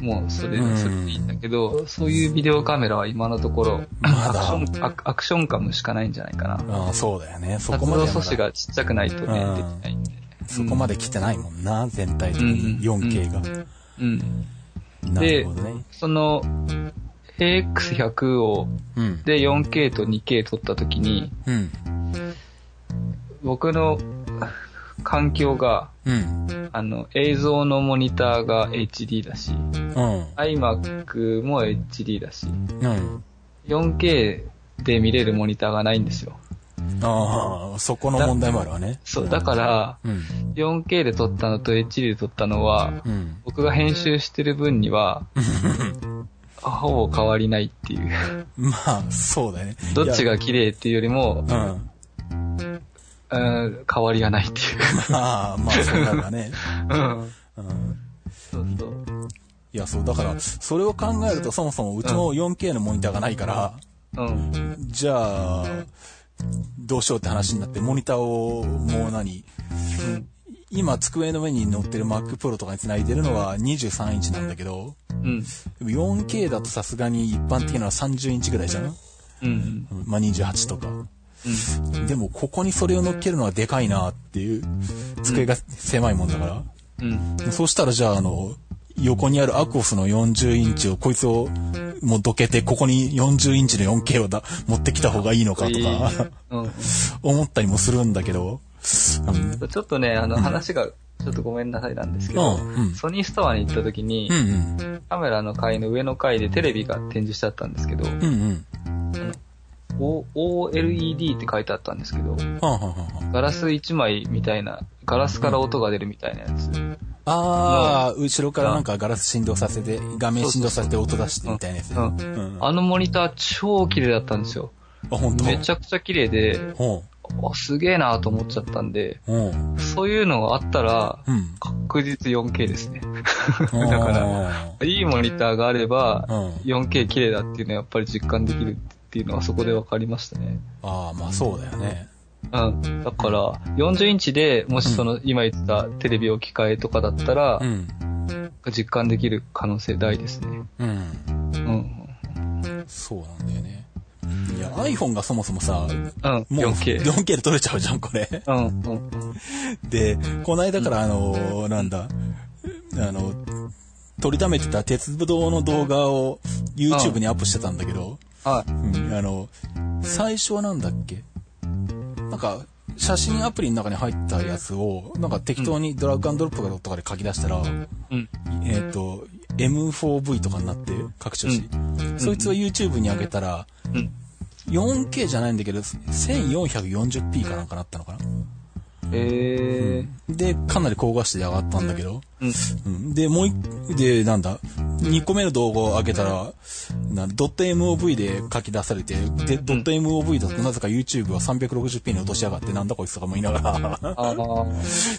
もうそれ、うんそれでいいんだけど、そういうビデオカメラは今のところ、まだアクション、アクアクションカムしかないんじゃないかな。ああ、そうだよね。そ活こまではまだ動素子がちっちゃくないとね、うんできないんで。そこまで来てないもんな、全体的に。うん 4K が。うん。なるほどね。その、AX100 を、うん。で 4K と 2K 撮った時に、うん。僕の環境が、うん。あの、映像のモニターが HD だし、うん。iMac も HD だし、うん。4K で見れるモニターがないんですよ。ああ、そこの問題もあるわね。そう、だから、うん。4K で撮ったのと HD で撮ったのは、うん。僕が編集してる分には、ほぼ変わりないっていう。まあ、そうだよね。どっちが綺麗っていうよりも、うん。うん変わりがないっていう。ああ、まあ、そうなるわね。うん。うん。そうそう。いや、そう、だから、それを考えると、そもそもうちも 4K のモニターがないから、うん。じゃあ、どうしようって話になって、モニターを、もう何今、机の上に乗ってる Mac Pro とかに繋いでるのは23インチなんだけど、うん。でも 4K だとさすがに一般的なのは30インチぐらいじゃん？うん。うんまあ、28とか。うん。でも、ここにそれを乗っけるのはでかいなっていう、机が狭いもんだから。うん。そうしたらじゃあ、あの、横にあるアクオスの40インチを、こいつを、もうどけて、ここに40インチの 4K をだ、持ってきた方がいいのかとか、うん。う ん思ったりもするんだけど、うん、ちょっとね、あの、話が、ちょっとごめんなさいなんですけど、うんうんソニーストアに行った時に、うんうん、カメラの階の上の階でテレビが展示してあったんですけど、うんうん。O- OLED って書いてあったんですけど、ガラス1枚みたいな、ガラスから音が出るみたいなやつ。ああ、後ろからなんかガラス振動させて、画面振動させて音出してみたいなやつ。うんうんあのモニター超綺麗だったんですよ。あ、本当？めちゃくちゃ綺麗で、ほあすげえなと思っちゃったんで。そういうのがあったら、うん。確実 4K ですね。だ だから、いいモニターがあれば、うん。4K 綺麗だっていうのはやっぱり実感できるっていうのはそこで分かりましたね。ああ、まあそうだよね。うん。だから、40インチで、もしその、今言ったテレビ置き換えとかだったらう、ん。実感できる可能性大ですね。うん。うん。そうなんだよね。いや、iPhone がそもそもさ、うん。もう 4K。4K で撮れちゃうじゃん、これ。うん。うん。で、この間からあの、なんだ、あの、撮りためてた鉄道の動画を YouTube にアップしてたんだけど、はい。うん、あの、最初はなんだっけ？なんか、写真アプリの中に入ったやつを、なんか適当にドラッグアンドロップとかで書き出したら、うん。えっ、と、M4V とかになって、拡張子。そいつを YouTube に上げたら、うん。4K じゃないんだけど、1440p かなんかなったのかな？えー。で、かなり高画質で上がったんだけど、うん。うん、で、もう一、で、なんだ、2個目の動画を上げたら、なドット MOV で書き出されて、で、ドット MOV だとなぜか YouTube は 360p に落としやがって、なんだこいつとかも言いながら。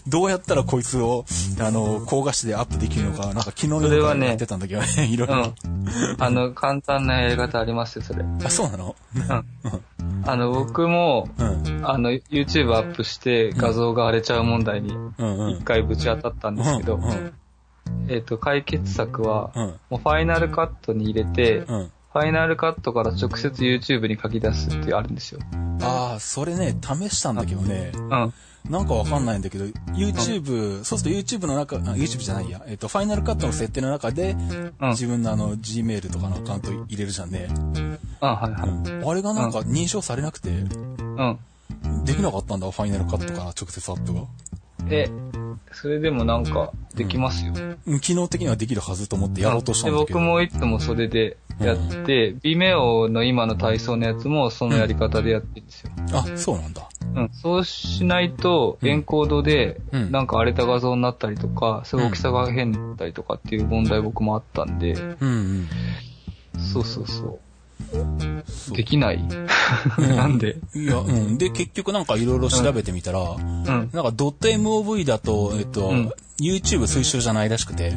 どうやったらこいつを、あの、高画質でアップできるのか、なんか昨日のそれはねやってたんだけどね、いろいうろ。ん。あの、簡単なやり方ありますよ、それ。うん。あ、そうなの？あの、僕も、うん。あの、YouTube アップして画像が荒れちゃう問題に。一回ぶち当たったんですけど、えっと、解決策は、うん。もうファイナルカットに入れて、うん。ファイナルカットから直接 YouTube に書き出すってあるんですよ。ああ、それね、試したんだけどね、うん。なんかわかんないんだけど、YouTube、そうすると YouTube の中、あ YouTube じゃないや、えっ、と、ファイナルカットの設定の中で、うん。自分のあの、Gmail とかのアカウント入れるじゃんね。あ、はいはい。あれがなんか認証されなくて、うん。できなかったんだ、ファイナルカットから直接アップが。え、それでもなんか、できますよ。うん機能的にはできるはずと思ってやろうとしたんだけど。で僕もいつもそれでやって、Vimeo の今の体操のやつもそのやり方でやってるんですよ。あ、そうなんだ。うん。そうしないと、エンコードで、うんなんか荒れた画像になったりとか、すごい大きさが変だったりとかっていう問題僕もあったんで、うんそうそうそう。そうできないうんなんで？うん。いや、うん。で、結局なんかいろいろ調べてみたら、うん。なんか .mov だと、えっと、うん YouTube 推奨じゃないらしくて、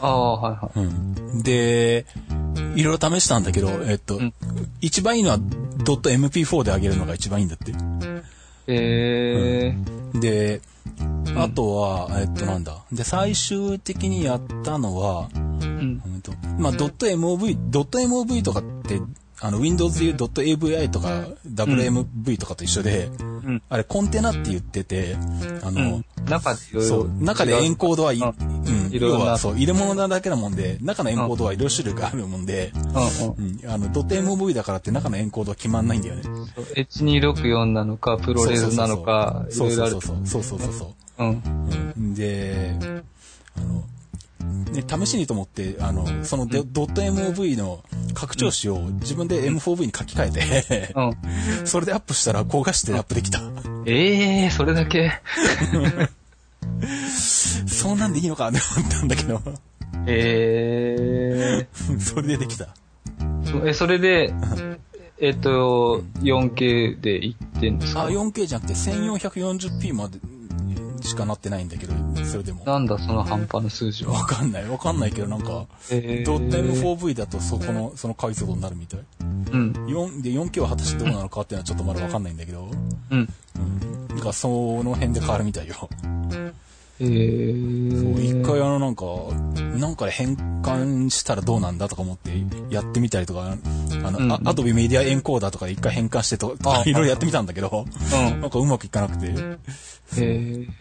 ああ、はいはい。うん。で、いろいろ試したんだけど、えっと、うん一番いいのは .mp4 で上げるのが一番いいんだって。えー、で、あとは、えっと、なんだ。で、最終的にやったのは、うん。うんと、まあ、.mv、.mv とかって、あの、Windows でいう .avi とか WMV とかと一緒で、うん。あれ、コンテナって言ってて、あの、うん。中でいろいろ。そう、中でエンコードは、い、ううん要は、そう、入れ物なだけなもんで、中のエンコードはいろいろ種類があるもんで、うんうん。うん、あの、.mv だからって中のエンコードは決まんないんだよね。H264 なのか、プロレスなのか、そうそうそう。そうそうそうそう。うん。うんで、あの、ね、試しにと思って、あの、そのドドット MOV の拡張子を自分で M4V に書き換えて、うん。それでアップしたら高画質でアップできた。ええー、それだけ？そんなんでいいのかって思ったんだけど、え それでできた。ー。え、それで、えっと、4K でいってんですか？あ、4K じゃなくて 1440p までしかなってないんだけど、それでも。なんだその半端な数字は。わかんない。わかんないけど、なんか、えードット M4V だとそこの、その解像度になるみたい。うん。4で 4K は果たしてどうなのかっていうのはちょっとまだわかんないんだけど、うん。なんかその辺で変わるみたいよ。えー。一回あのなんか、なんかで変換したらどうなんだとか思ってやってみたりとか、あの、うんあアドビメディアエンコーダーとかで一回変換してととかあいろいろやってみたんだけど、うん。なんかうまくいかなくて、えー。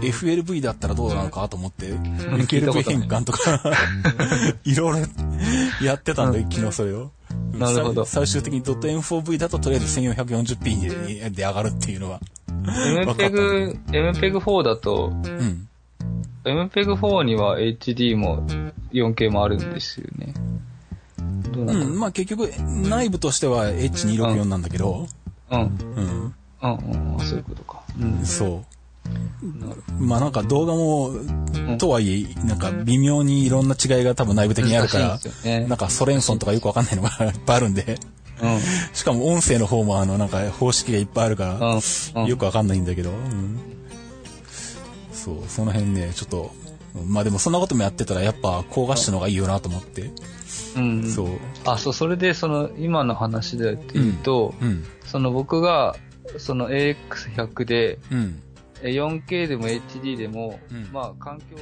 FLV だったらどうなのかと思って、FLV 変換とか、いろいろ やってたんだよ、昨日それを。なるほどさ最終的に .m4v だととりあえず 1440p でで上がるっていうのは。MPEG、MPEG4 だと、うん。MPEG4 には HD も 4K もあるんですよね。どうなだうんん、まあ結局、内部としては H264 なんだけど、うん。うん。うん、うん、そういうことか。うん。そう。まあなんか動画も、とはいえ、なんか微妙にいろんな違いが多分内部的にあるからなんかソレンソンとかよくわかんないのが いっぱいあるんで、うん。しかも音声の方もあのなんか方式がいっぱいあるかうん。ら、うん。よくわかんないんだけど、うんそう、その辺ね、ちょっと、まあでもそんなこともやってたらやっぱ高画質の方がいいよなと思って、うん。そう。あ、そう、それで、その、今の話で言うと、うん、その僕が、その AX100 で、うん。え 4K でも HD でも、うんまあ環境